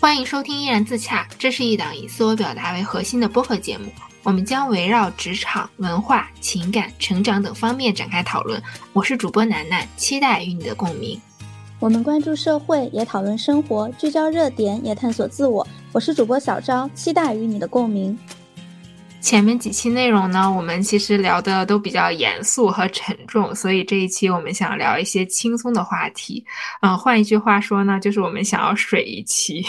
欢迎收听《依然自洽》，这是一档以自我表达为核心的播客节目。我们将围绕职场、文化、情感、成长等方面展开讨论。我是主播楠楠，期待与你的共鸣。我们关注社会，也讨论生活，聚焦热点，也探索自我。我是主播小昭，期待与你的共鸣。前面几期内容呢，我们其实聊的都比较严肃和沉重，所以这一期我们想聊一些轻松的话题。嗯，换一句话说呢，就是我们想要水一期。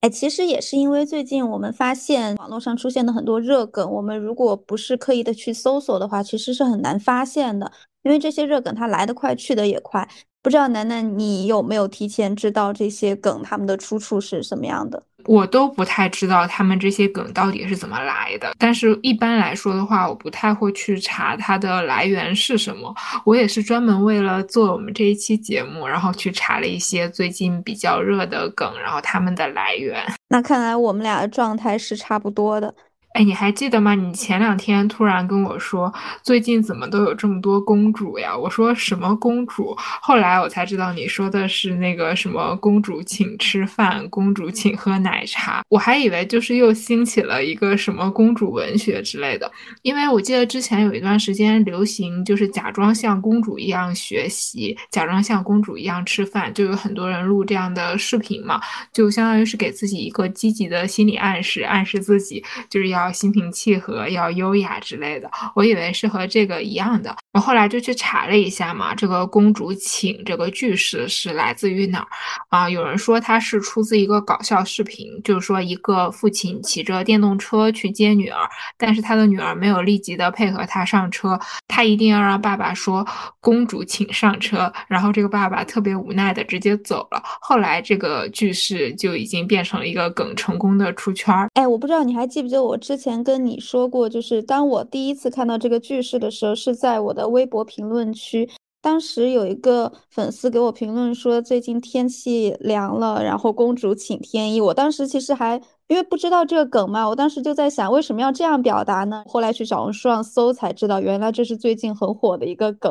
哎，其实也是因为最近我们发现网络上出现的很多热梗，我们如果不是刻意的去搜索的话，其实是很难发现的。因为这些热梗它来得快，去得也快。不知道楠楠你有没有提前知道这些梗他们的出处是什么样的？我都不太知道他们这些梗到底是怎么来的，但是一般来说的话，我不太会去查它的来源是什么。我也是专门为了做我们这一期节目，然后去查了一些最近比较热的梗，然后他们的来源。那看来我们俩的状态是差不多的。哎，你还记得吗？你前两天突然跟我说，最近怎么都有这么多公主呀？我说什么公主？后来我才知道你说的是那个什么公主请吃饭，公主请喝奶茶。我还以为就是又兴起了一个什么公主文学之类的，因为我记得之前有一段时间流行，就是假装像公主一样学习，假装像公主一样吃饭，就有很多人录这样的视频嘛，就相当于是给自己一个积极的心理暗示，暗示自己就是要。心平气和，要优雅之类的，我以为是和这个一样的。我后来就去查了一下嘛，这个公主请这个句式是来自于哪儿啊？有人说它是出自一个搞笑视频，就是说一个父亲骑着电动车去接女儿，但是他的女儿没有立即的配合他上车，他一定要让爸爸说公主请上车，然后这个爸爸特别无奈的直接走了。后来这个句式就已经变成了一个梗，成功的出圈儿。哎，我不知道你还记不记得我之前跟你说过，就是当我第一次看到这个句式的时候，是在我的微博评论区。当时有一个粉丝给我评论说，最近天气凉了，然后公主请添衣。我当时其实还因为不知道这个梗嘛，我当时就在想，为什么要这样表达呢？后来去小红书上搜才知道，原来这是最近很火的一个梗。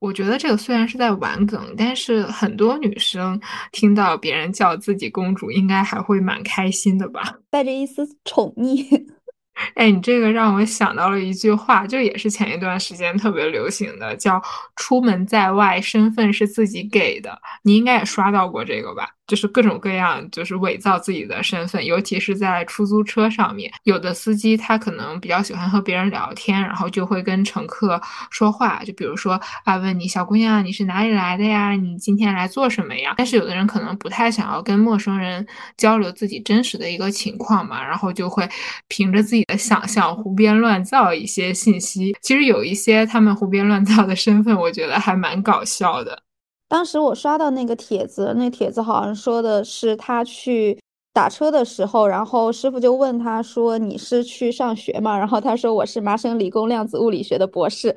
我觉得这个虽然是在玩梗，但是很多女生听到别人叫自己公主，应该还会蛮开心的吧？带着一丝宠溺。哎，你这个让我想到了一句话，就也是前一段时间特别流行的，叫“出门在外，身份是自己给的”。你应该也刷到过这个吧？就是各种各样，就是伪造自己的身份，尤其是在出租车上面，有的司机他可能比较喜欢和别人聊天，然后就会跟乘客说话，就比如说啊，问你小姑娘你是哪里来的呀？你今天来做什么呀？但是有的人可能不太想要跟陌生人交流自己真实的一个情况嘛，然后就会凭着自己的想象胡编乱造一些信息。其实有一些他们胡编乱造的身份，我觉得还蛮搞笑的。当时我刷到那个帖子，那帖子好像说的是他去打车的时候，然后师傅就问他说：“你是去上学吗？”然后他说：“我是麻省理工量子物理学的博士。”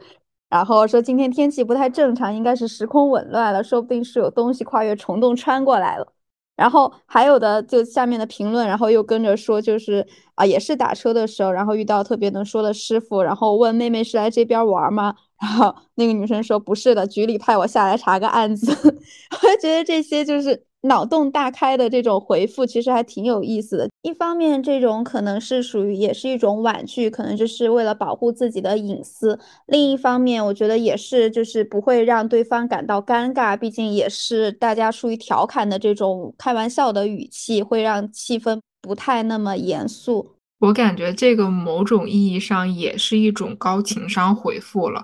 然后说今天天气不太正常，应该是时空紊乱了，说不定是有东西跨越虫洞穿过来了。然后还有的就下面的评论，然后又跟着说，就是啊，也是打车的时候，然后遇到特别能说的师傅，然后问妹妹是来这边玩吗？然 后那个女生说不是的，局里派我下来查个案子。我就觉得这些就是脑洞大开的这种回复，其实还挺有意思的。一方面，这种可能是属于也是一种婉拒，可能就是为了保护自己的隐私；另一方面，我觉得也是就是不会让对方感到尴尬，毕竟也是大家出于调侃的这种开玩笑的语气，会让气氛不太那么严肃。我感觉这个某种意义上也是一种高情商回复了。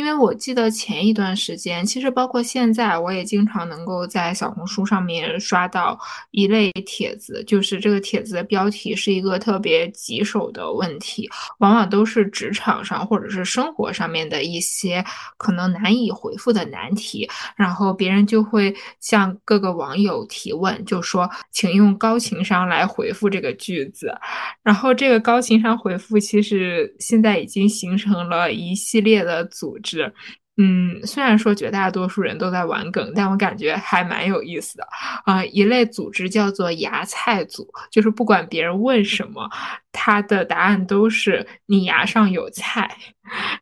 因为我记得前一段时间，其实包括现在，我也经常能够在小红书上面刷到一类帖子，就是这个帖子的标题是一个特别棘手的问题，往往都是职场上或者是生活上面的一些可能难以回复的难题，然后别人就会向各个网友提问，就说请用高情商来回复这个句子，然后这个高情商回复其实现在已经形成了一系列的组织。是，嗯，虽然说绝大多数人都在玩梗，但我感觉还蛮有意思的啊。一类组织叫做芽菜组，就是不管别人问什么，他的答案都是你牙上有菜。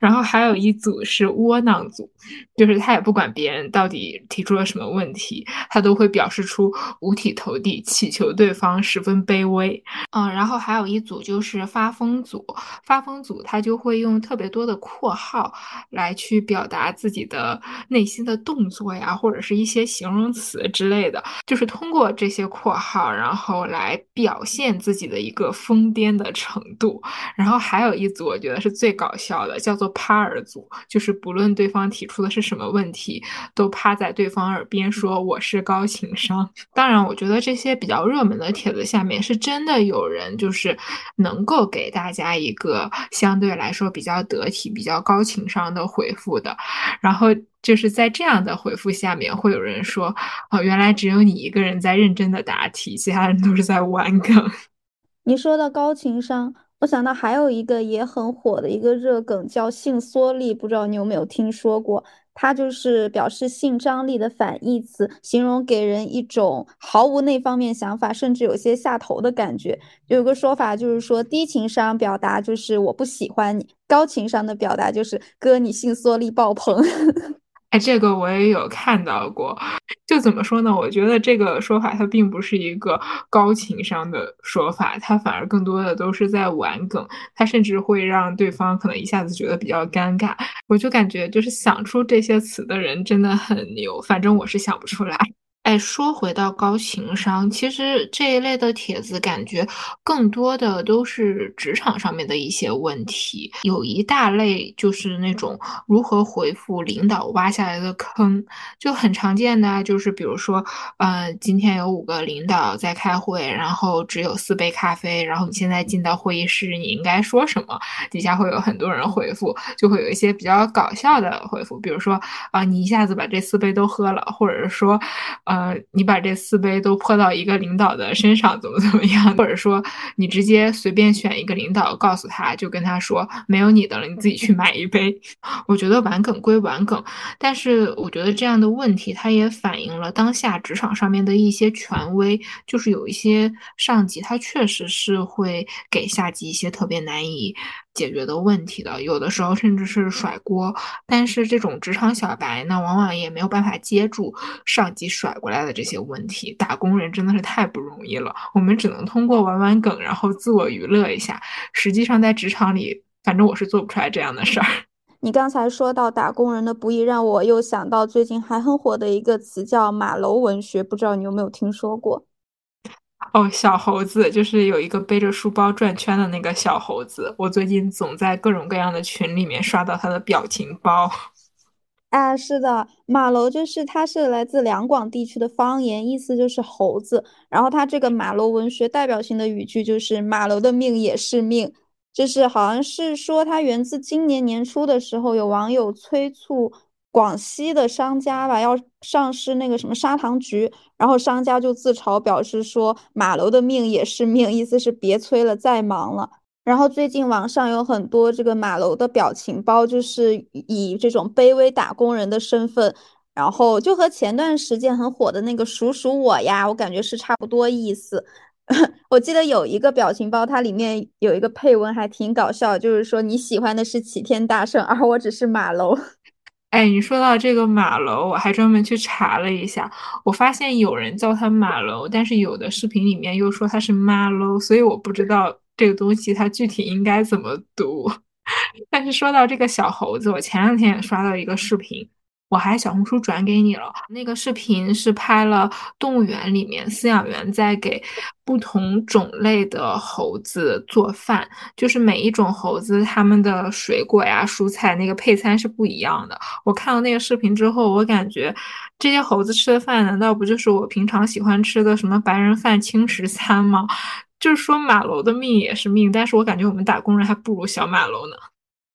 然后还有一组是窝囊组，就是他也不管别人到底提出了什么问题，他都会表示出五体投地，祈求对方十分卑微。嗯，然后还有一组就是发疯组，发疯组他就会用特别多的括号来去表达自己的内心的动作呀，或者是一些形容词之类的，就是通过这些括号，然后来表现自己的一个疯癫的程度。然后还有一组，我觉得是最搞笑的。叫做趴耳组，就是不论对方提出的是什么问题，都趴在对方耳边说我是高情商。当然，我觉得这些比较热门的帖子下面是真的有人就是能够给大家一个相对来说比较得体、比较高情商的回复的。然后就是在这样的回复下面，会有人说哦，原来只有你一个人在认真的答题，其他人都是在玩梗。你说到高情商。我想到还有一个也很火的一个热梗，叫性缩力，不知道你有没有听说过？它就是表示性张力的反义词，形容给人一种毫无那方面想法，甚至有些下头的感觉。有个说法就是说，低情商表达就是我不喜欢你，高情商的表达就是哥你性缩力爆棚。哎，这个我也有看到过，就怎么说呢？我觉得这个说法它并不是一个高情商的说法，它反而更多的都是在玩梗，它甚至会让对方可能一下子觉得比较尴尬。我就感觉，就是想出这些词的人真的很牛，反正我是想不出来。哎，说回到高情商，其实这一类的帖子感觉更多的都是职场上面的一些问题。有一大类就是那种如何回复领导挖下来的坑，就很常见的，就是比如说，呃，今天有五个领导在开会，然后只有四杯咖啡，然后你现在进到会议室，你应该说什么？底下会有很多人回复，就会有一些比较搞笑的回复，比如说，啊，你一下子把这四杯都喝了，或者是说，呃。呃，你把这四杯都泼到一个领导的身上，怎么怎么样？或者说，你直接随便选一个领导，告诉他就跟他说没有你的了，你自己去买一杯。我觉得玩梗归玩梗，但是我觉得这样的问题，它也反映了当下职场上面的一些权威，就是有一些上级他确实是会给下级一些特别难以。解决的问题的，有的时候甚至是甩锅，但是这种职场小白呢，往往也没有办法接住上级甩过来的这些问题。打工人真的是太不容易了，我们只能通过玩玩梗，然后自我娱乐一下。实际上在职场里，反正我是做不出来这样的事儿。你刚才说到打工人的不易，让我又想到最近还很火的一个词叫“马楼文学”，不知道你有没有听说过？哦，小猴子就是有一个背着书包转圈的那个小猴子。我最近总在各种各样的群里面刷到他的表情包。啊，是的，马楼就是它是来自两广地区的方言，意思就是猴子。然后它这个马楼文学代表性的语句就是“马楼的命也是命”，就是好像是说它源自今年年初的时候，有网友催促。广西的商家吧要上市那个什么砂糖橘，然后商家就自嘲表示说马楼的命也是命，意思是别催了，再忙了。然后最近网上有很多这个马楼的表情包，就是以这种卑微打工人的身份，然后就和前段时间很火的那个数数我呀，我感觉是差不多意思。我记得有一个表情包，它里面有一个配文还挺搞笑，就是说你喜欢的是齐天大圣，而我只是马楼。哎，你说到这个马楼，我还专门去查了一下，我发现有人叫它马楼，但是有的视频里面又说它是马楼，所以我不知道这个东西它具体应该怎么读。但是说到这个小猴子，我前两天也刷到一个视频。我还小红书转给你了，那个视频是拍了动物园里面饲养员在给不同种类的猴子做饭，就是每一种猴子它们的水果呀、蔬菜那个配餐是不一样的。我看到那个视频之后，我感觉这些猴子吃的饭难道不就是我平常喜欢吃的什么白人饭、轻食餐吗？就是说马楼的命也是命，但是我感觉我们打工人还不如小马楼呢。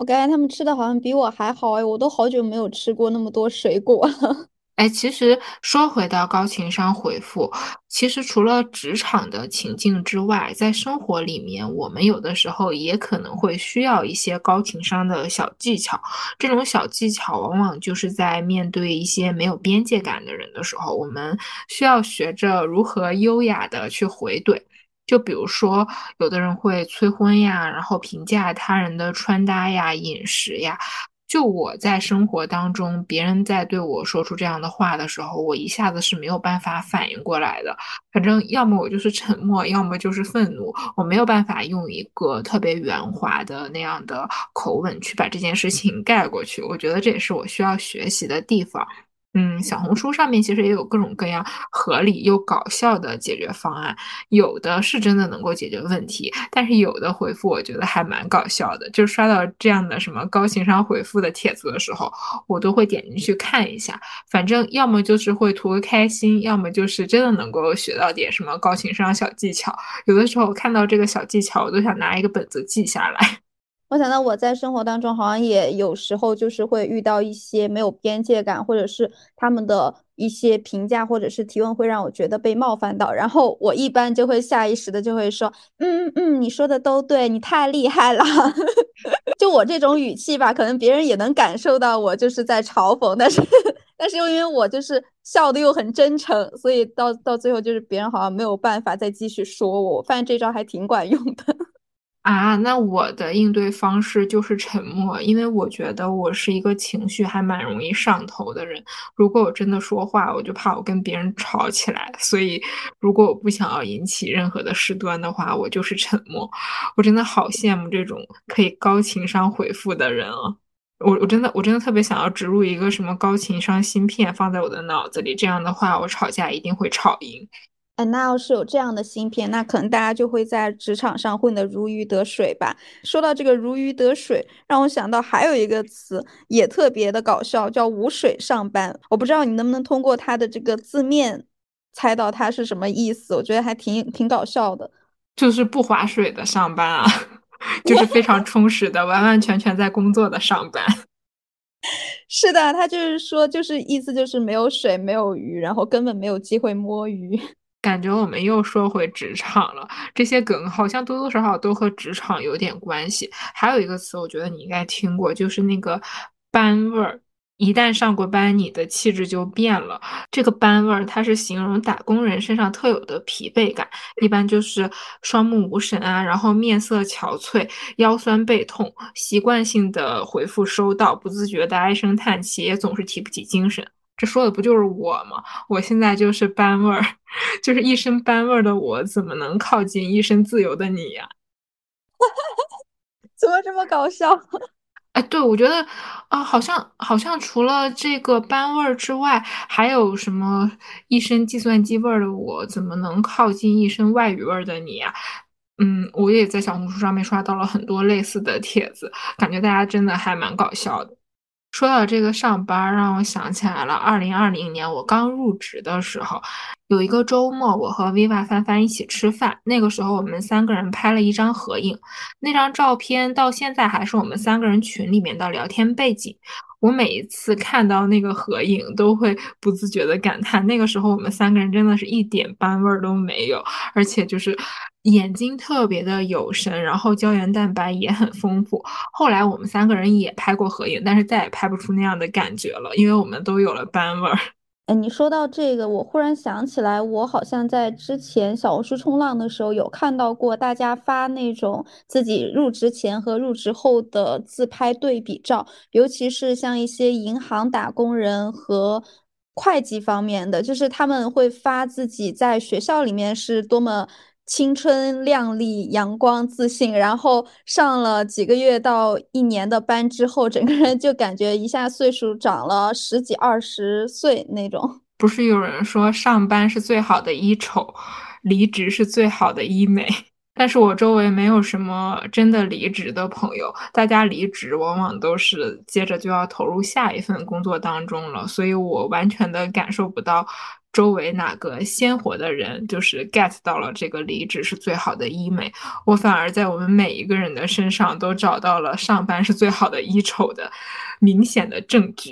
我感觉他们吃的好像比我还好哎，我都好久没有吃过那么多水果了。哎，其实说回到高情商回复，其实除了职场的情境之外，在生活里面，我们有的时候也可能会需要一些高情商的小技巧。这种小技巧往往就是在面对一些没有边界感的人的时候，我们需要学着如何优雅的去回怼。就比如说，有的人会催婚呀，然后评价他人的穿搭呀、饮食呀。就我在生活当中，别人在对我说出这样的话的时候，我一下子是没有办法反应过来的。反正要么我就是沉默，要么就是愤怒，我没有办法用一个特别圆滑的那样的口吻去把这件事情盖过去。我觉得这也是我需要学习的地方。嗯，小红书上面其实也有各种各样合理又搞笑的解决方案，有的是真的能够解决问题，但是有的回复我觉得还蛮搞笑的。就刷到这样的什么高情商回复的帖子的时候，我都会点进去看一下。反正要么就是会图个开心，要么就是真的能够学到点什么高情商小技巧。有的时候看到这个小技巧，我都想拿一个本子记下来。我想到我在生活当中好像也有时候就是会遇到一些没有边界感，或者是他们的一些评价或者是提问会让我觉得被冒犯到，然后我一般就会下意识的就会说，嗯嗯，你说的都对，你太厉害了。就我这种语气吧，可能别人也能感受到我就是在嘲讽，但是但是又因为我就是笑的又很真诚，所以到到最后就是别人好像没有办法再继续说我，我发现这招还挺管用的。啊，那我的应对方式就是沉默，因为我觉得我是一个情绪还蛮容易上头的人。如果我真的说话，我就怕我跟别人吵起来。所以，如果我不想要引起任何的事端的话，我就是沉默。我真的好羡慕这种可以高情商回复的人啊！我我真的我真的特别想要植入一个什么高情商芯片放在我的脑子里，这样的话我吵架一定会吵赢。哎，那要是有这样的芯片，那可能大家就会在职场上混得如鱼得水吧。说到这个如鱼得水，让我想到还有一个词也特别的搞笑，叫无水上班。我不知道你能不能通过它的这个字面猜到它是什么意思？我觉得还挺挺搞笑的，就是不划水的上班啊，就是非常充实的，完完全全在工作的上班。是的，他就是说，就是意思就是没有水，没有鱼，然后根本没有机会摸鱼。感觉我们又说回职场了，这些梗好像多多少少都和职场有点关系。还有一个词，我觉得你应该听过，就是那个班味儿。一旦上过班，你的气质就变了。这个班味儿，它是形容打工人身上特有的疲惫感，一般就是双目无神啊，然后面色憔悴，腰酸背痛，习惯性的回复收到，不自觉的唉声叹气，也总是提不起精神。这说的不就是我吗？我现在就是班味儿，就是一身班味儿的我，怎么能靠近一身自由的你呀？怎么这么搞笑？哎，对，我觉得啊，好像好像除了这个班味儿之外，还有什么一身计算机味儿的我，怎么能靠近一身外语味儿的你呀？嗯，我也在小红书上面刷到了很多类似的帖子，感觉大家真的还蛮搞笑的。说到这个上班，让我想起来了。二零二零年我刚入职的时候，有一个周末，我和 Viva 翻翻一起吃饭。那个时候，我们三个人拍了一张合影，那张照片到现在还是我们三个人群里面的聊天背景。我每一次看到那个合影，都会不自觉的感叹，那个时候我们三个人真的是一点班味儿都没有，而且就是眼睛特别的有神，然后胶原蛋白也很丰富。后来我们三个人也拍过合影，但是再也拍不出那样的感觉了，因为我们都有了班味儿。哎，你说到这个，我忽然想起来，我好像在之前小红书冲浪的时候有看到过大家发那种自己入职前和入职后的自拍对比照，尤其是像一些银行打工人和会计方面的，就是他们会发自己在学校里面是多么青春靓丽、阳光自信，然后上了几个月到一年的班之后，整个人就感觉一下岁数长了十几二十岁那种。不是有人说上班是最好的医丑，离职是最好的医美？但是我周围没有什么真的离职的朋友，大家离职往往都是接着就要投入下一份工作当中了，所以我完全的感受不到。周围哪个鲜活的人，就是 get 到了这个离职是最好的医美。我反而在我们每一个人的身上都找到了上班是最好的医丑的明显的证据。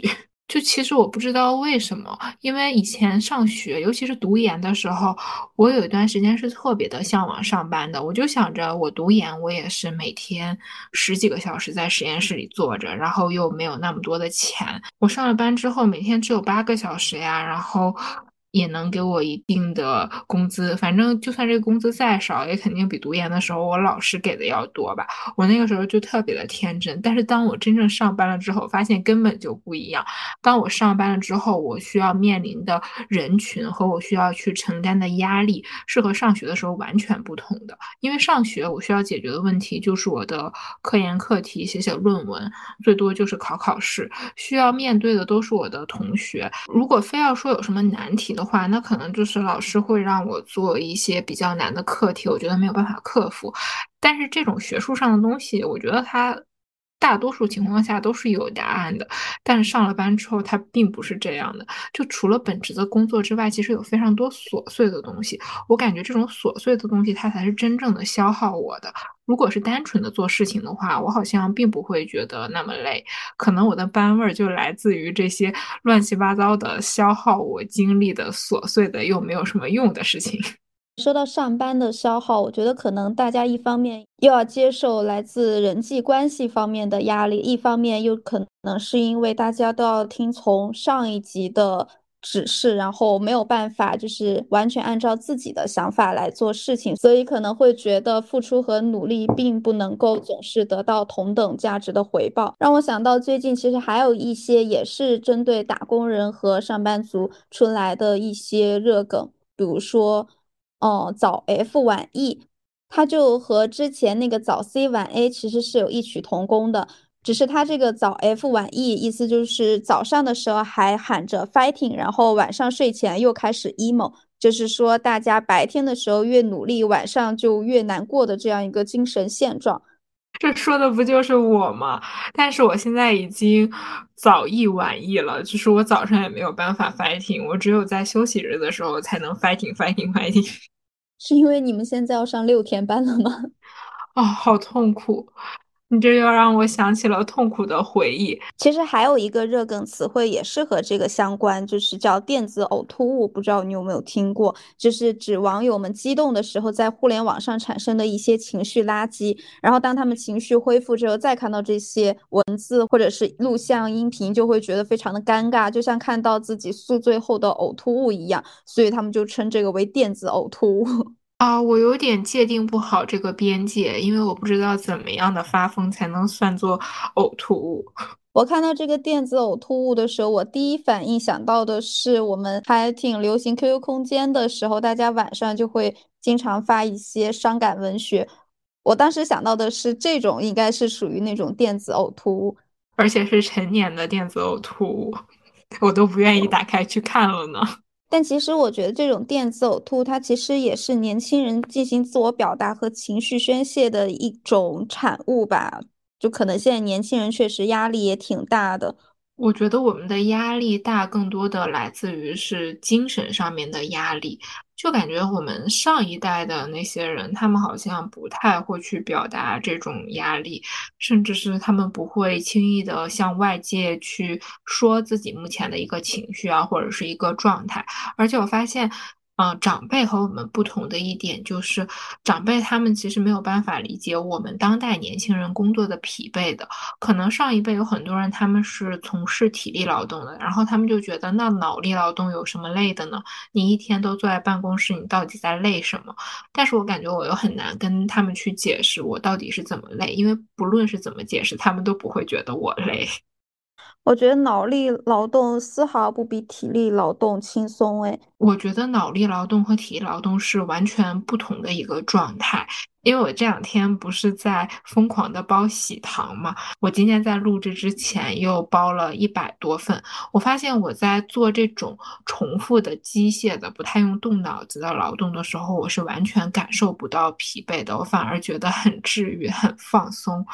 就其实我不知道为什么，因为以前上学，尤其是读研的时候，我有一段时间是特别的向往上班的。我就想着，我读研，我也是每天十几个小时在实验室里坐着，然后又没有那么多的钱。我上了班之后，每天只有八个小时呀，然后。也能给我一定的工资，反正就算这个工资再少，也肯定比读研的时候我老师给的要多吧。我那个时候就特别的天真，但是当我真正上班了之后，发现根本就不一样。当我上班了之后，我需要面临的人群和我需要去承担的压力，是和上学的时候完全不同的。因为上学我需要解决的问题就是我的科研课题、写写论文，最多就是考考试，需要面对的都是我的同学。如果非要说有什么难题的话，那可能就是老师会让我做一些比较难的课题，我觉得没有办法克服。但是这种学术上的东西，我觉得它大多数情况下都是有答案的。但是上了班之后，它并不是这样的。就除了本职的工作之外，其实有非常多琐碎的东西。我感觉这种琐碎的东西，它才是真正的消耗我的。如果是单纯的做事情的话，我好像并不会觉得那么累。可能我的班味儿就来自于这些乱七八糟的消耗我精力的琐碎的又没有什么用的事情。说到上班的消耗，我觉得可能大家一方面又要接受来自人际关系方面的压力，一方面又可能是因为大家都要听从上一级的。指示，然后没有办法，就是完全按照自己的想法来做事情，所以可能会觉得付出和努力并不能够总是得到同等价值的回报。让我想到最近其实还有一些也是针对打工人和上班族出来的一些热梗，比如说，哦，早 F 晚 E，它就和之前那个早 C 晚 A 其实是有异曲同工的。只是它这个早 F 晚 E，意思就是早上的时候还喊着 fighting，然后晚上睡前又开始 emo，就是说大家白天的时候越努力，晚上就越难过的这样一个精神现状。这说的不就是我吗？但是我现在已经早一晚一了，就是我早上也没有办法 fighting，我只有在休息日的时候才能 fighting fighting fighting。是因为你们现在要上六天班了吗？哦，好痛苦。你这又让我想起了痛苦的回忆。其实还有一个热梗词汇也是和这个相关，就是叫电子呕吐物。不知道你有没有听过？就是指网友们激动的时候在互联网上产生的一些情绪垃圾。然后当他们情绪恢复之后，再看到这些文字或者是录像、音频，就会觉得非常的尴尬，就像看到自己宿醉后的呕吐物一样。所以他们就称这个为电子呕吐物。啊，我有点界定不好这个边界，因为我不知道怎么样的发疯才能算作呕吐物。我看到这个电子呕吐物的时候，我第一反应想到的是我们还挺流行 QQ 空间的时候，大家晚上就会经常发一些伤感文学。我当时想到的是这种应该是属于那种电子呕吐物，而且是成年的电子呕吐物，我都不愿意打开去看了呢。但其实我觉得这种电子呕吐，它其实也是年轻人进行自我表达和情绪宣泄的一种产物吧。就可能现在年轻人确实压力也挺大的。我觉得我们的压力大，更多的来自于是精神上面的压力。就感觉我们上一代的那些人，他们好像不太会去表达这种压力，甚至是他们不会轻易的向外界去说自己目前的一个情绪啊，或者是一个状态。而且我发现。嗯，长辈和我们不同的一点就是，长辈他们其实没有办法理解我们当代年轻人工作的疲惫的。可能上一辈有很多人他们是从事体力劳动的，然后他们就觉得那脑力劳动有什么累的呢？你一天都坐在办公室，你到底在累什么？但是我感觉我又很难跟他们去解释我到底是怎么累，因为不论是怎么解释，他们都不会觉得我累。我觉得脑力劳动丝毫不比体力劳动轻松，哎，我觉得脑力劳动和体力劳动是完全不同的一个状态。因为我这两天不是在疯狂的包喜糖嘛，我今天在录制之前又包了一百多份。我发现我在做这种重复的机械的、不太用动脑子的劳动的时候，我是完全感受不到疲惫的，我反而觉得很治愈、很放松。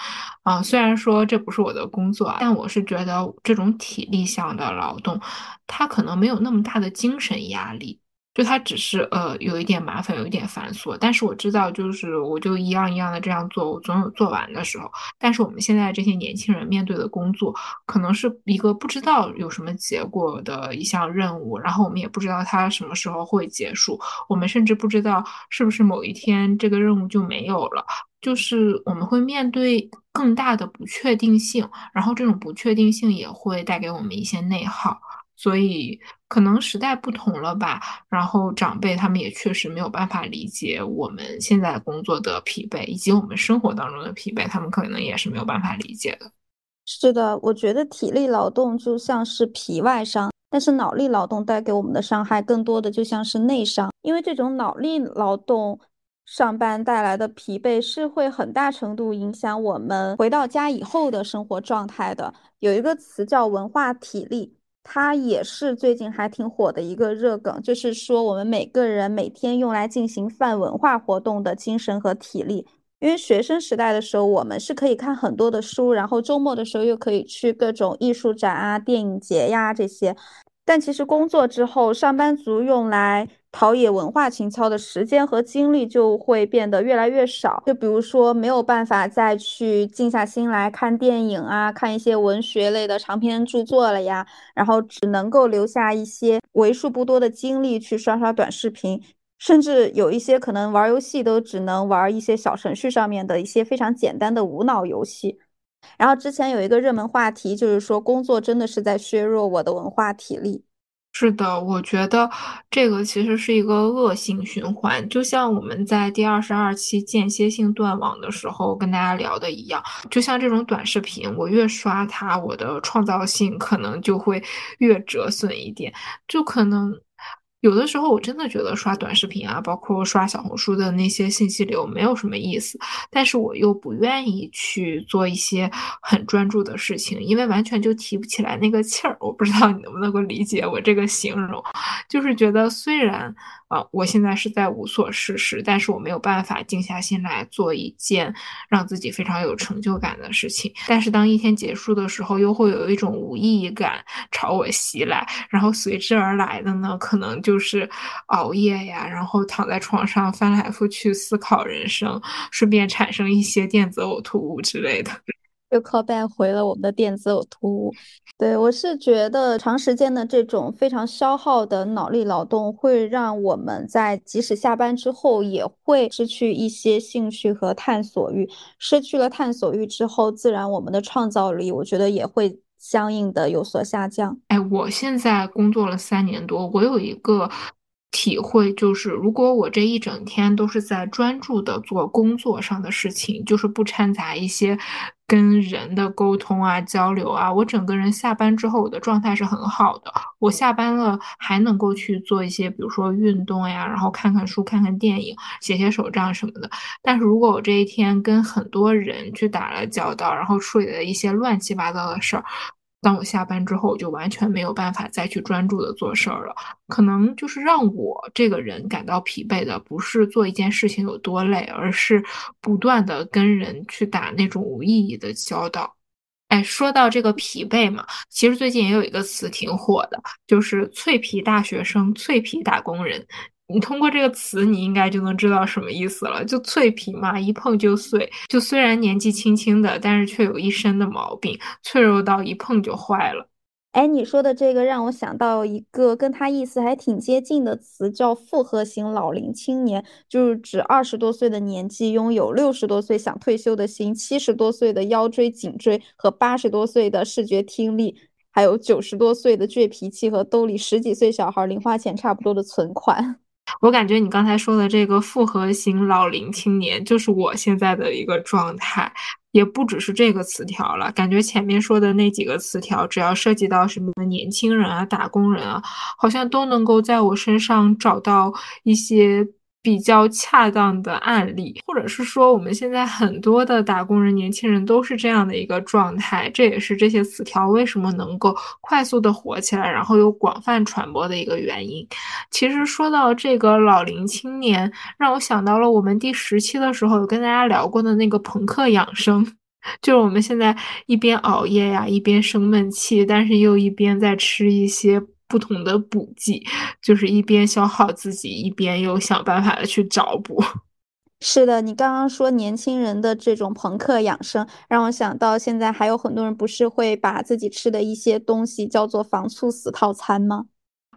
啊，虽然说这不是我的工作，但我是觉得这种体力项的劳动，他可能没有那么大的精神压力。就他只是呃有一点麻烦，有一点繁琐，但是我知道，就是我就一样一样的这样做，我总有做完的时候。但是我们现在这些年轻人面对的工作，可能是一个不知道有什么结果的一项任务，然后我们也不知道它什么时候会结束，我们甚至不知道是不是某一天这个任务就没有了，就是我们会面对更大的不确定性，然后这种不确定性也会带给我们一些内耗。所以可能时代不同了吧，然后长辈他们也确实没有办法理解我们现在工作的疲惫，以及我们生活当中的疲惫，他们可能也是没有办法理解的。是的，我觉得体力劳动就像是皮外伤，但是脑力劳动带给我们的伤害更多的就像是内伤，因为这种脑力劳动上班带来的疲惫是会很大程度影响我们回到家以后的生活状态的。有一个词叫文化体力，它也是最近还挺火的一个热梗，就是说我们每个人每天用来进行泛文化活动的精神和体力。因为学生时代的时候，我们是可以看很多的书，然后周末的时候又可以去各种艺术展啊、电影节呀这些。但其实工作之后，上班族用来陶冶文化情操的时间和精力就会变得越来越少。就比如说，没有办法再去静下心来看电影啊，看一些文学类的长篇著作了呀，然后只能够留下一些为数不多的精力去刷刷短视频。甚至有一些可能玩游戏都只能玩一些小程序上面的一些非常简单的无脑游戏。然后之前有一个热门话题，就是说工作真的是在削弱我的文化体力。是的，我觉得这个其实是一个恶性循环，就像我们在第二十二期间歇性断网的时候跟大家聊的一样，就像这种短视频，我越刷它，我的创造性可能就会越折损一点，就可能。有的时候我真的觉得刷短视频啊，包括刷小红书的那些信息流没有什么意思，但是我又不愿意去做一些很专注的事情，因为完全就提不起来那个气儿。我不知道你能不能够理解我这个形容，就是觉得虽然。啊，我现在是在无所事事，但是我没有办法静下心来做一件让自己非常有成就感的事情。但是当一天结束的时候，又会有一种无意义感朝我袭来，然后随之而来的呢，可能就就是熬夜呀，然后躺在床上翻来覆去思考人生，顺便产生一些电子呕吐物之类的。又 call back 回了我们的电子呕吐物。对我是觉得长时间的这种非常消耗的脑力劳动，会让我们在即使下班之后，也会失去一些兴趣和探索欲。失去了探索欲之后，自然我们的创造力，我觉得也会相应的有所下降。哎，我现在工作了三年多，我有一个。体会就是，如果我这一整天都是在专注的做工作上的事情，就是不掺杂一些跟人的沟通啊、交流啊，我整个人下班之后我的状态是很好的。我下班了还能够去做一些，比如说运动呀，然后看看书、看看电影、写写手账什么的。但是如果我这一天跟很多人去打了交道，然后处理了一些乱七八糟的事儿。当我下班之后，我就完全没有办法再去专注的做事儿了。可能就是让我这个人感到疲惫的，不是做一件事情有多累，而是不断的跟人去打那种无意义的交道。哎，说到这个疲惫嘛，其实最近也有一个词挺火的，就是“脆皮大学生”“脆皮打工人”。你通过这个词，你应该就能知道什么意思了。就脆皮嘛，一碰就碎。就虽然年纪轻轻的，但是却有一身的毛病，脆弱到一碰就坏了。哎，你说的这个让我想到一个跟他意思还挺接近的词，叫复合型老龄青年，就是指二十多岁的年纪拥有六十多岁想退休的心，七十多岁的腰椎颈椎和八十多岁的视觉听力，还有九十多岁的倔脾气和兜里十几岁小孩零花钱差不多的存款。我感觉你刚才说的这个复合型老龄青年，就是我现在的一个状态，也不只是这个词条了。感觉前面说的那几个词条，只要涉及到什么年轻人啊、打工人啊，好像都能够在我身上找到一些。比较恰当的案例，或者是说我们现在很多的打工人、年轻人都是这样的一个状态，这也是这些词条为什么能够快速的火起来，然后又广泛传播的一个原因。其实说到这个老龄青年，让我想到了我们第十期的时候有跟大家聊过的那个朋克养生，就是我们现在一边熬夜呀，一边生闷气，但是又一边在吃一些。不同的补剂，就是一边消耗自己，一边又想办法的去找补。是的，你刚刚说年轻人的这种朋克养生，让我想到现在还有很多人不是会把自己吃的一些东西叫做防猝死套餐吗？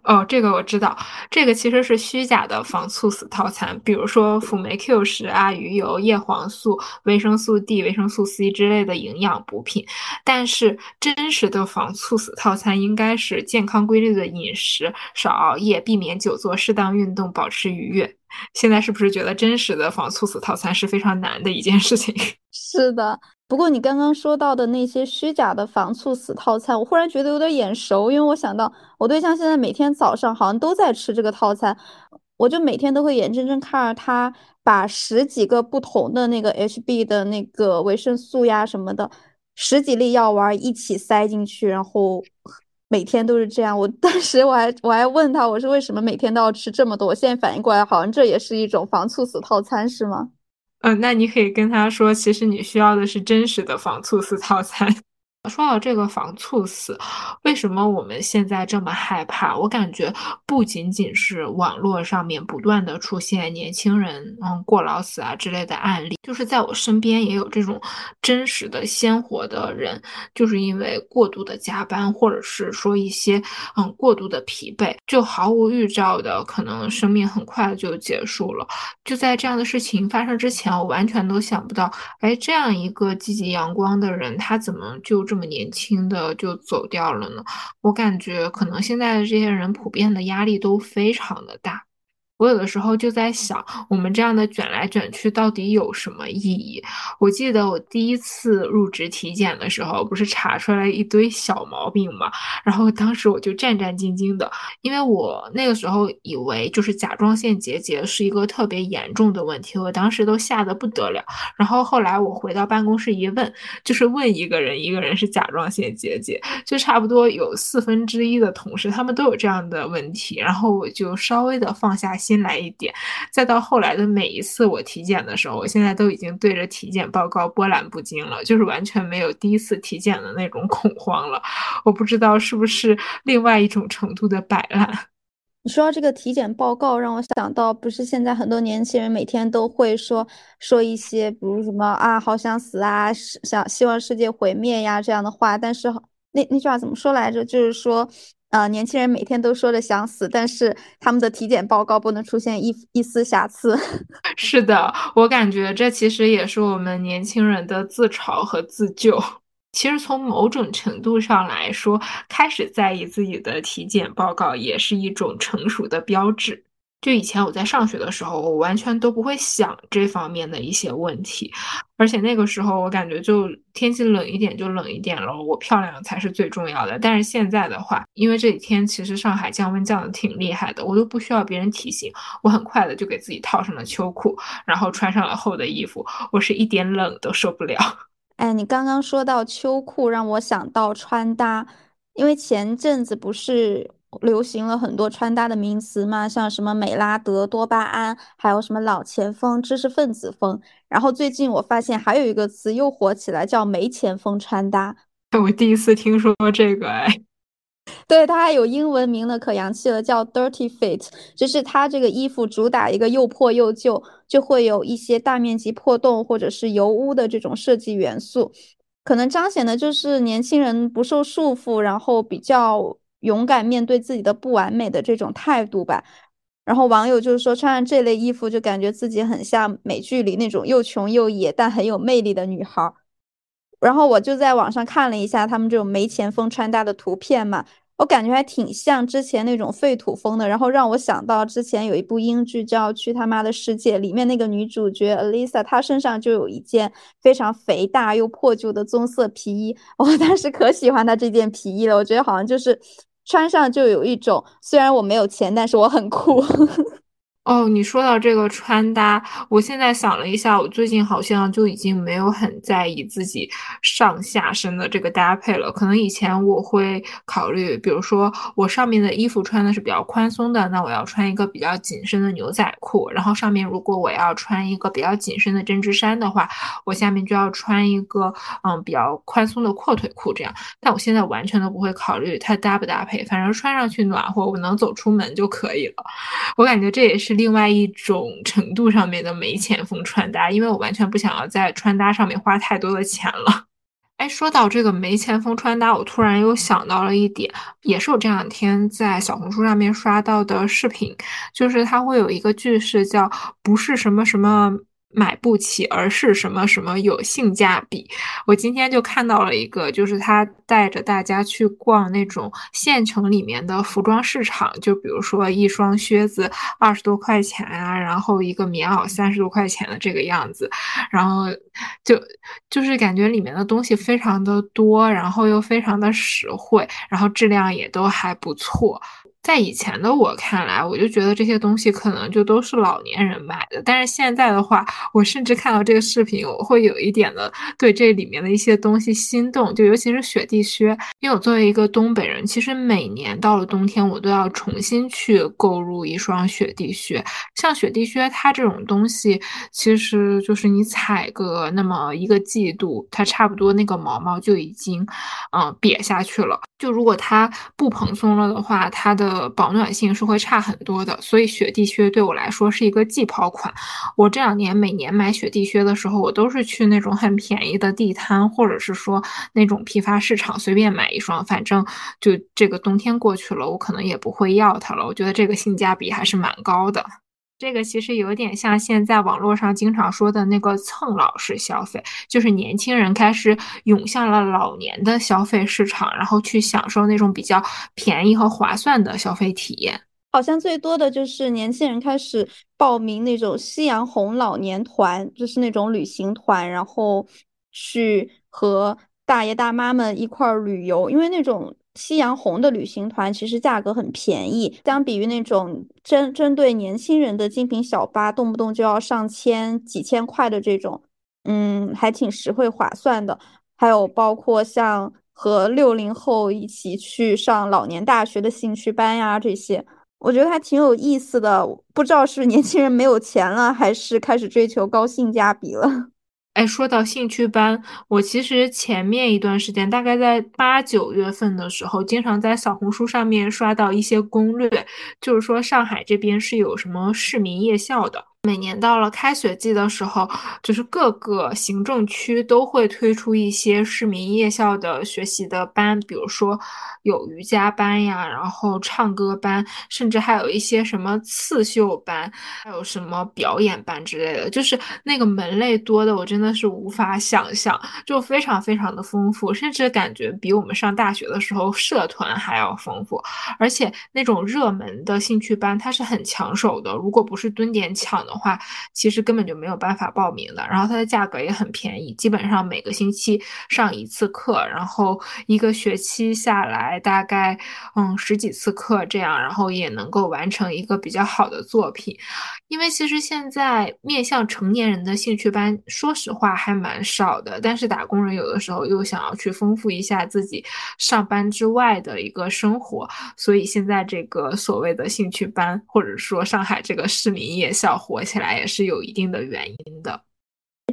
哦，这个我知道，这个其实是虚假的防猝死套餐，比如说辅酶 Q 十啊、鱼油、叶黄素、维生素 D、维生素 C 之类的营养补品。但是真实的防猝死套餐应该是健康规律的饮食，少熬夜，避免久坐，适当运动，保持愉悦。现在是不是觉得真实的防猝死套餐是非常难的一件事情？是的。不过你刚刚说到的那些虚假的防猝死套餐，我忽然觉得有点眼熟，因为我想到我对象现在每天早上好像都在吃这个套餐，我就每天都会眼睁睁看着他把十几个不同的那个 HB 的那个维生素呀什么的，十几粒药丸一起塞进去，然后每天都是这样。我当时我还我还问他，我说为什么每天都要吃这么多？我现在反应过来，好像这也是一种防猝死套餐，是吗？嗯，那你可以跟他说，其实你需要的是真实的防猝死 套餐。说到这个防猝死，为什么我们现在这么害怕？我感觉不仅仅是网络上面不断的出现年轻人嗯过劳死啊之类的案例，就是在我身边也有这种真实的鲜活的人，就是因为过度的加班，或者是说一些嗯过度的疲惫，就毫无预兆的可能生命很快就结束了。就在这样的事情发生之前，我完全都想不到，哎，这样一个积极阳光的人，他怎么就？这么年轻的就走掉了呢？我感觉可能现在的这些人普遍的压力都非常的大。我有的时候就在想，我们这样的卷来卷去到底有什么意义？我记得我第一次入职体检的时候，不是查出来一堆小毛病嘛，然后当时我就战战兢兢的，因为我那个时候以为就是甲状腺结节是一个特别严重的问题，我当时都吓得不得了。然后后来我回到办公室一问，就是问一个人，一个人是甲状腺结节，就差不多有四分之一的同事他们都有这样的问题，然后我就稍微的放下心。新来一点，再到后来的每一次我体检的时候，我现在都已经对着体检报告波澜不惊了，就是完全没有第一次体检的那种恐慌了。我不知道是不是另外一种程度的摆烂。你说到这个体检报告，让我想到，不是现在很多年轻人每天都会说说一些，比如什么啊，好想死啊，想希望世界毁灭呀这样的话，但是那那句话怎么说来着？就是说。呃，年轻人每天都说着想死，但是他们的体检报告不能出现一一丝瑕疵。是的，我感觉这其实也是我们年轻人的自嘲和自救。其实从某种程度上来说，开始在意自己的体检报告也是一种成熟的标志。就以前我在上学的时候，我完全都不会想这方面的一些问题，而且那个时候我感觉就天气冷一点就冷一点了，我漂亮才是最重要的。但是现在的话，因为这几天其实上海降温降的挺厉害的，我都不需要别人提醒，我很快的就给自己套上了秋裤，然后穿上了厚的衣服，我是一点冷都受不了。哎，你刚刚说到秋裤，让我想到穿搭，因为前阵子不是。流行了很多穿搭的名词嘛，像什么美拉德、多巴胺，还有什么老钱风、知识分子风。然后最近我发现还有一个词又火起来，叫没钱风穿搭。我第一次听说这个，哎，对，它还有英文名呢，可洋气了，叫 dirty fit。就是它这个衣服主打一个又破又旧，就会有一些大面积破洞或者是油污的这种设计元素，可能彰显的就是年轻人不受束缚，然后比较。勇敢面对自己的不完美的这种态度吧，然后网友就是说穿上这类衣服就感觉自己很像美剧里那种又穷又野但很有魅力的女孩。然后我就在网上看了一下他们这种没钱风穿搭的图片嘛。我感觉还挺像之前那种废土风的，然后让我想到之前有一部英剧叫《去他妈的世界》，里面那个女主角 Alisa，她身上就有一件非常肥大又破旧的棕色皮衣，我当时可喜欢她这件皮衣了，我觉得好像就是穿上就有一种，虽然我没有钱，但是我很酷。哦，你说到这个穿搭，我现在想了一下，我最近好像就已经没有很在意自己上下身的这个搭配了。可能以前我会考虑，比如说我上面的衣服穿的是比较宽松的，那我要穿一个比较紧身的牛仔裤，然后上面如果我要穿一个比较紧身的针织衫的话，我下面就要穿一个嗯比较宽松的阔腿裤这样。但我现在完全都不会考虑它搭不搭配，反正穿上去暖和，我能走出门就可以了。我感觉这也是。是另外一种程度上面的没钱风穿搭，因为我完全不想要在穿搭上面花太多的钱了。哎，说到这个没钱风穿搭，我突然又想到了一点，也是我这两天在小红书上面刷到的视频，就是它会有一个句式叫“不是什么什么”。买不起，而是什么什么有性价比。我今天就看到了一个，就是他带着大家去逛那种县城里面的服装市场，就比如说一双靴子二十多块钱啊，然后一个棉袄三十多块钱的这个样子，然后就就是感觉里面的东西非常的多，然后又非常的实惠，然后质量也都还不错。在以前的我看来，我就觉得这些东西可能就都是老年人买的。但是现在的话，我甚至看到这个视频，我会有一点的对这里面的一些东西心动，就尤其是雪地靴。因为我作为一个东北人，其实每年到了冬天，我都要重新去购入一双雪地靴。像雪地靴，它这种东西，其实就是你踩个那么一个季度，它差不多那个毛毛就已经，嗯，瘪下去了。就如果它不蓬松了的话，它的，保暖性是会差很多的，所以雪地靴对我来说是一个季抛款。我这两年每年买雪地靴的时候，我都是去那种很便宜的地摊，或者是说那种批发市场随便买一双，反正就这个冬天过去了，我可能也不会要它了。我觉得这个性价比还是蛮高的。这个其实有点像现在网络上经常说的那个蹭老式消费，就是年轻人开始涌向了老年的消费市场，然后去享受那种比较便宜和划算的消费体验。好像最多的就是年轻人开始报名那种夕阳红老年团，就是那种旅行团，然后去和大爷大妈们一块儿旅游，因为那种。夕阳红的旅行团其实价格很便宜，相比于那种针针对年轻人的精品小巴，动不动就要上千、几千块的这种，嗯，还挺实惠划算的。还有包括像和六零后一起去上老年大学的兴趣班呀，这些我觉得还挺有意思的。不知道是年轻人没有钱了，还是开始追求高性价比了。哎，说到兴趣班，我其实前面一段时间，大概在八九月份的时候，经常在小红书上面刷到一些攻略，就是说上海这边是有什么市民夜校的。每年到了开学季的时候，就是各个行政区都会推出一些市民夜校的学习的班，比如说有瑜伽班呀，然后唱歌班，甚至还有一些什么刺绣班，还有什么表演班之类的，就是那个门类多的，我真的是无法想象，就非常非常的丰富，甚至感觉比我们上大学的时候社团还要丰富，而且那种热门的兴趣班，它是很抢手的，如果不是蹲点抢。的话，其实根本就没有办法报名的。然后它的价格也很便宜，基本上每个星期上一次课，然后一个学期下来大概嗯十几次课这样，然后也能够完成一个比较好的作品。因为其实现在面向成年人的兴趣班，说实话还蛮少的。但是打工人有的时候又想要去丰富一下自己上班之外的一个生活，所以现在这个所谓的兴趣班，或者说上海这个市民夜校活起来，也是有一定的原因的。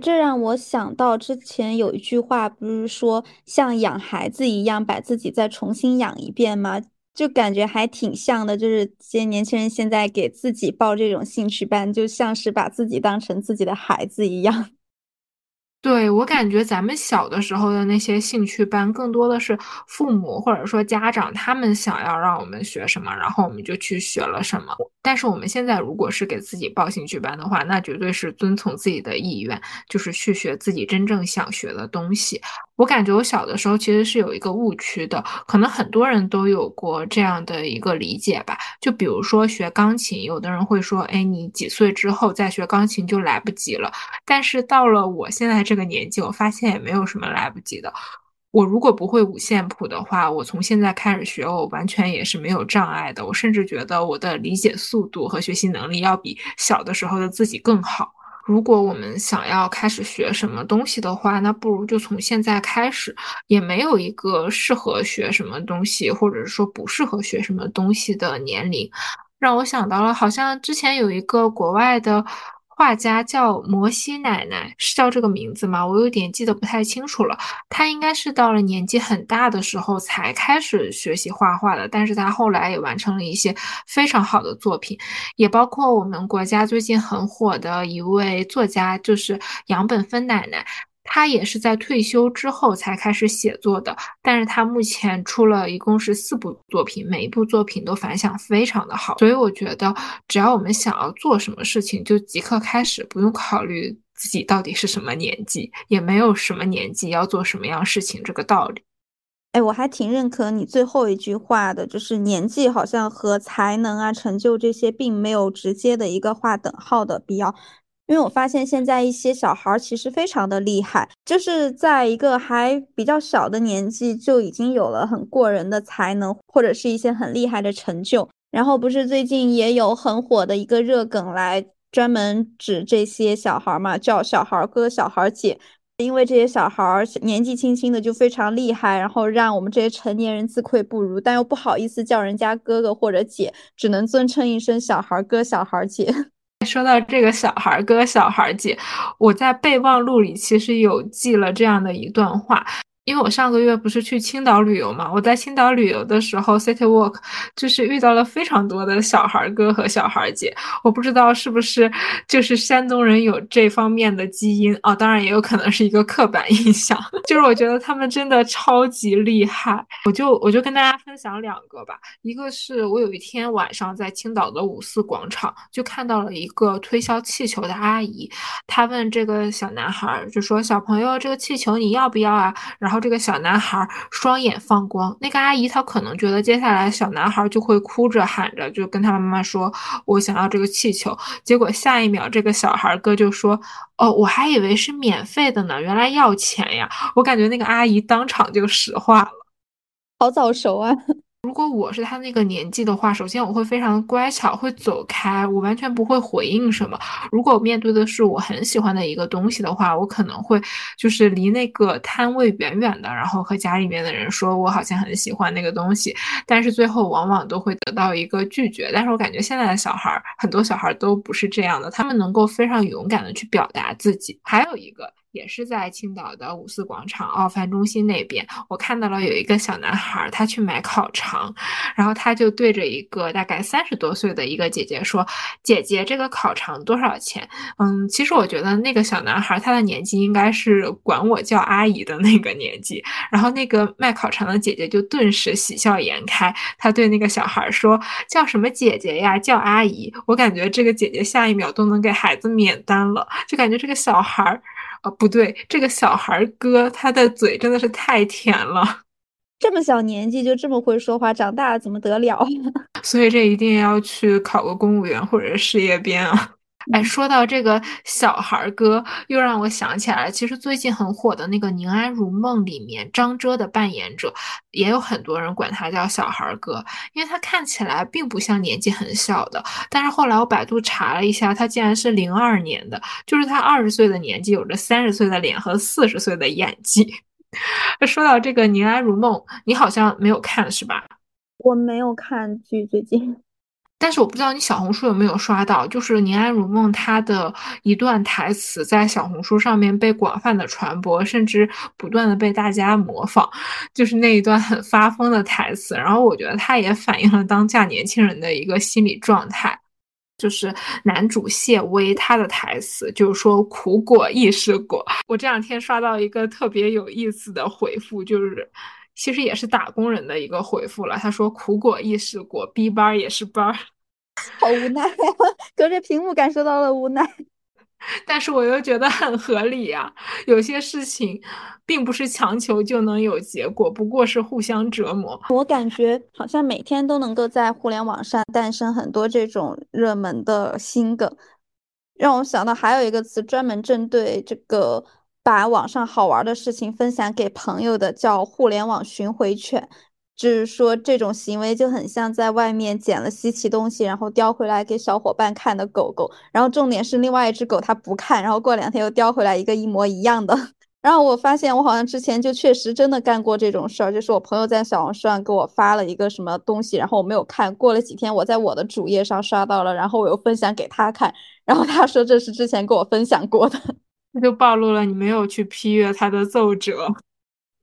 这让我想到之前有一句话，不是说像养孩子一样，把自己再重新养一遍吗？就感觉还挺像的，就是些年轻人现在给自己报这种兴趣班，就像是把自己当成自己的孩子一样。对我感觉，咱们小的时候的那些兴趣班，更多的是父母或者说家长他们想要让我们学什么，然后我们就去学了什么。但是我们现在如果是给自己报兴趣班的话，那绝对是遵从自己的意愿，就是去学自己真正想学的东西。我感觉我小的时候其实是有一个误区的，可能很多人都有过这样的一个理解吧。就比如说学钢琴，有的人会说，哎，你几岁之后再学钢琴就来不及了。但是到了我现在这个年纪，我发现也没有什么来不及的。我如果不会五线谱的话，我从现在开始学，我完全也是没有障碍的。我甚至觉得我的理解速度和学习能力要比小的时候的自己更好。如果我们想要开始学什么东西的话，那不如就从现在开始，也没有一个适合学什么东西，或者是说不适合学什么东西的年龄。让我想到了，好像之前有一个国外的。画家叫摩西奶奶，是叫这个名字吗？我有点记得不太清楚了。她应该是到了年纪很大的时候才开始学习画画的，但是她后来也完成了一些非常好的作品，也包括我们国家最近很火的一位作家，就是杨本芬奶奶。他也是在退休之后才开始写作的，但是他目前出了一共是四部作品，每一部作品都反响非常的好，所以我觉得只要我们想要做什么事情，就即刻开始，不用考虑自己到底是什么年纪，也没有什么年纪要做什么样事情这个道理。哎，我还挺认可你最后一句话的，就是年纪好像和才能啊、成就这些并没有直接的一个划等号的必要。因为我发现现在一些小孩儿其实非常的厉害，就是在一个还比较小的年纪就已经有了很过人的才能，或者是一些很厉害的成就。然后不是最近也有很火的一个热梗来专门指这些小孩嘛，叫小孩哥、小孩姐，因为这些小孩儿年纪轻轻的就非常厉害，然后让我们这些成年人自愧不如，但又不好意思叫人家哥哥或者姐，只能尊称一声小孩哥、小孩姐。说到这个小孩儿哥、小孩儿姐，我在备忘录里其实有记了这样的一段话。因为我上个月不是去青岛旅游嘛，我在青岛旅游的时候，City Walk 就是遇到了非常多的小孩哥和小孩姐。我不知道是不是就是山东人有这方面的基因啊？当然也有可能是一个刻板印象。就是我觉得他们真的超级厉害。我就我就跟大家分享两个吧。一个是我有一天晚上在青岛的五四广场就看到了一个推销气球的阿姨，她问这个小男孩就说：“小朋友，这个气球你要不要啊？”然后。这个小男孩双眼放光，那个阿姨她可能觉得接下来小男孩就会哭着喊着，就跟他妈妈说：“我想要这个气球。”结果下一秒，这个小孩哥就说：“哦，我还以为是免费的呢，原来要钱呀！”我感觉那个阿姨当场就石化了，好早熟啊。如果我是他那个年纪的话，首先我会非常乖巧，会走开，我完全不会回应什么。如果我面对的是我很喜欢的一个东西的话，我可能会就是离那个摊位远远的，然后和家里面的人说我好像很喜欢那个东西，但是最后往往都会得到一个拒绝。但是我感觉现在的小孩，很多小孩都不是这样的，他们能够非常勇敢的去表达自己。还有一个。也是在青岛的五四广场奥帆中心那边，我看到了有一个小男孩，他去买烤肠，然后他就对着一个大概三十多岁的一个姐姐说：“姐姐，这个烤肠多少钱？”嗯，其实我觉得那个小男孩他的年纪应该是管我叫阿姨的那个年纪，然后那个卖烤肠的姐姐就顿时喜笑颜开，她对那个小孩说：“叫什么姐姐呀？叫阿姨。”我感觉这个姐姐下一秒都能给孩子免单了，就感觉这个小孩儿。啊，不对，这个小孩哥他的嘴真的是太甜了，这么小年纪就这么会说话，长大了怎么得了？所以这一定要去考个公务员或者事业编啊。哎，说到这个小孩哥，又让我想起来。其实最近很火的那个《宁安如梦》里面，张哲的扮演者也有很多人管他叫小孩哥，因为他看起来并不像年纪很小的。但是后来我百度查了一下，他竟然是零二年的，就是他二十岁的年纪，有着三十岁的脸和四十岁的演技。说到这个《宁安如梦》，你好像没有看是吧？我没有看剧，最近。但是我不知道你小红书有没有刷到，就是《宁安如梦》它的一段台词在小红书上面被广泛的传播，甚至不断的被大家模仿，就是那一段很发疯的台词。然后我觉得它也反映了当下年轻人的一个心理状态，就是男主谢威他的台词就是说“苦果亦是果”。我这两天刷到一个特别有意思的回复，就是。其实也是打工人的一个回复了。他说：“苦果亦是果，逼班也是班。”好无奈啊，隔着屏幕感受到了无奈。但是我又觉得很合理呀。有些事情并不是强求就能有结果，不过是互相折磨。我感觉好像每天都能够在互联网上诞生很多这种热门的新梗，让我想到还有一个词专门针对这个。把网上好玩的事情分享给朋友的叫互联网巡回犬，就是说这种行为就很像在外面捡了稀奇东西，然后叼回来给小伙伴看的狗狗。然后重点是另外一只狗它不看，然后过两天又叼回来一个一模一样的。然后我发现我好像之前就确实真的干过这种事儿，就是我朋友在小红书上给我发了一个什么东西，然后我没有看，过了几天我在我的主页上刷到了，然后我又分享给他看，然后他说这是之前给我分享过的。就暴露了你没有去批阅他的奏折，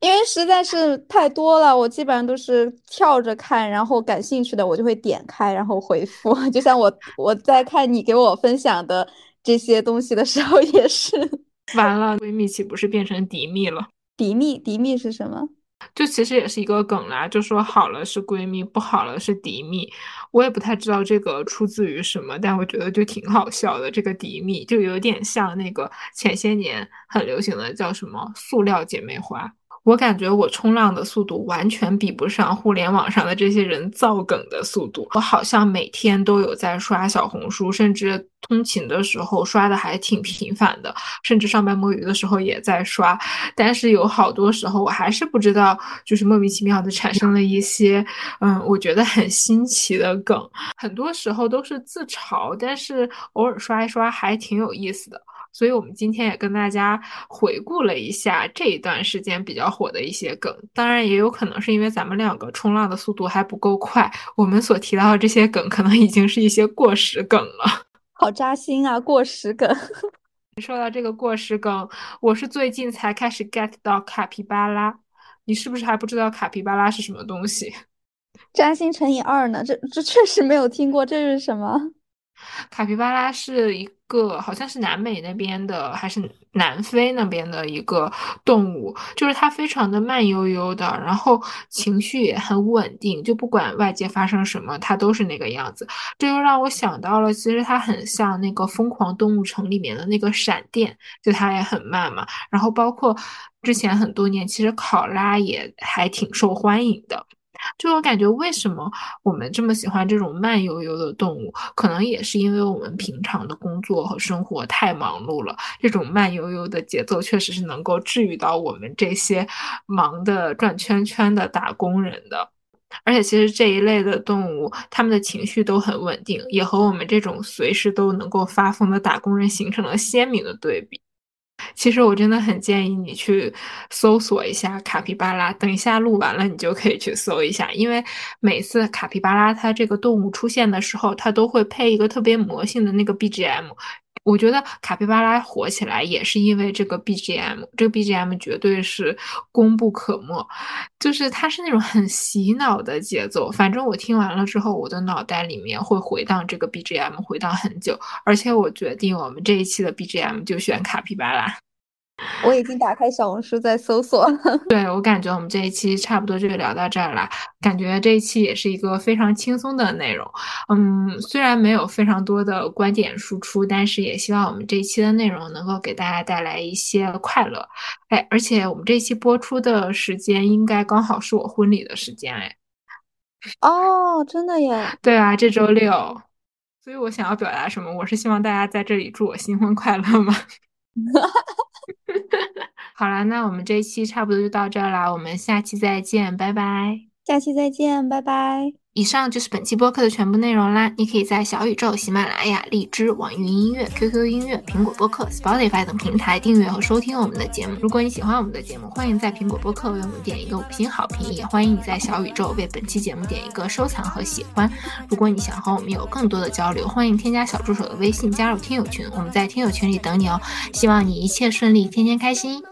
因为实在是太多了，我基本上都是跳着看，然后感兴趣的我就会点开，然后回复。就像我我在看你给我分享的这些东西的时候也是。完了，闺蜜岂不是变成敌蜜了？敌蜜，敌蜜是什么？就其实也是一个梗啦，就说好了是闺蜜，不好了是敌蜜。我也不太知道这个出自于什么，但我觉得就挺好笑的。这个敌蜜就有点像那个前些年很流行的叫什么“塑料姐妹花”。我感觉我冲浪的速度完全比不上互联网上的这些人造梗的速度。我好像每天都有在刷小红书，甚至通勤的时候刷的还挺频繁的，甚至上班摸鱼的时候也在刷。但是有好多时候我还是不知道，就是莫名其妙的产生了一些，嗯，我觉得很新奇的梗。很多时候都是自嘲，但是偶尔刷一刷还挺有意思的。所以，我们今天也跟大家回顾了一下这一段时间比较火的一些梗。当然，也有可能是因为咱们两个冲浪的速度还不够快，我们所提到的这些梗可能已经是一些过时梗了。好扎心啊，过时梗！说到这个过时梗，我是最近才开始 get 到卡皮巴拉。你是不是还不知道卡皮巴拉是什么东西？扎心乘以二呢？这这确实没有听过，这是什么？卡皮巴拉是一个，好像是南美那边的，还是南非那边的一个动物，就是它非常的慢悠悠的，然后情绪也很稳定，就不管外界发生什么，它都是那个样子。这又让我想到了，其实它很像那个《疯狂动物城》里面的那个闪电，就它也很慢嘛。然后包括之前很多年，其实考拉也还挺受欢迎的。就我感觉，为什么我们这么喜欢这种慢悠悠的动物？可能也是因为我们平常的工作和生活太忙碌了，这种慢悠悠的节奏确实是能够治愈到我们这些忙的转圈圈的打工人的。而且，其实这一类的动物，它们的情绪都很稳定，也和我们这种随时都能够发疯的打工人形成了鲜明的对比。其实我真的很建议你去搜索一下卡皮巴拉，等一下录完了你就可以去搜一下，因为每次卡皮巴拉它这个动物出现的时候，它都会配一个特别魔性的那个 BGM。我觉得卡皮巴拉火起来也是因为这个 BGM，这个 BGM 绝对是功不可没，就是它是那种很洗脑的节奏。反正我听完了之后，我的脑袋里面会回荡这个 BGM，回荡很久。而且我决定，我们这一期的 BGM 就选卡皮巴拉。我已经打开小红书在搜索。对我感觉我们这一期差不多就聊到这儿了。感觉这一期也是一个非常轻松的内容。嗯，虽然没有非常多的观点输出，但是也希望我们这一期的内容能够给大家带来一些快乐。哎，而且我们这期播出的时间应该刚好是我婚礼的时间。哎，哦，真的耶？对啊，这周六。所以我想要表达什么？我是希望大家在这里祝我新婚快乐吗？哈哈哈好了，那我们这一期差不多就到这儿啦，我们下期再见，拜拜。下期再见，拜拜。以上就是本期播客的全部内容啦！你可以在小宇宙、喜马拉雅、荔枝、网易云音乐、QQ 音乐、苹果播客、Spotify 等平台订阅和收听我们的节目。如果你喜欢我们的节目，欢迎在苹果播客为我们点一个五星好评，也欢迎你在小宇宙为本期节目点一个收藏和喜欢。如果你想和我们有更多的交流，欢迎添加小助手的微信加入听友群，我们在听友群里等你哦！希望你一切顺利，天天开心。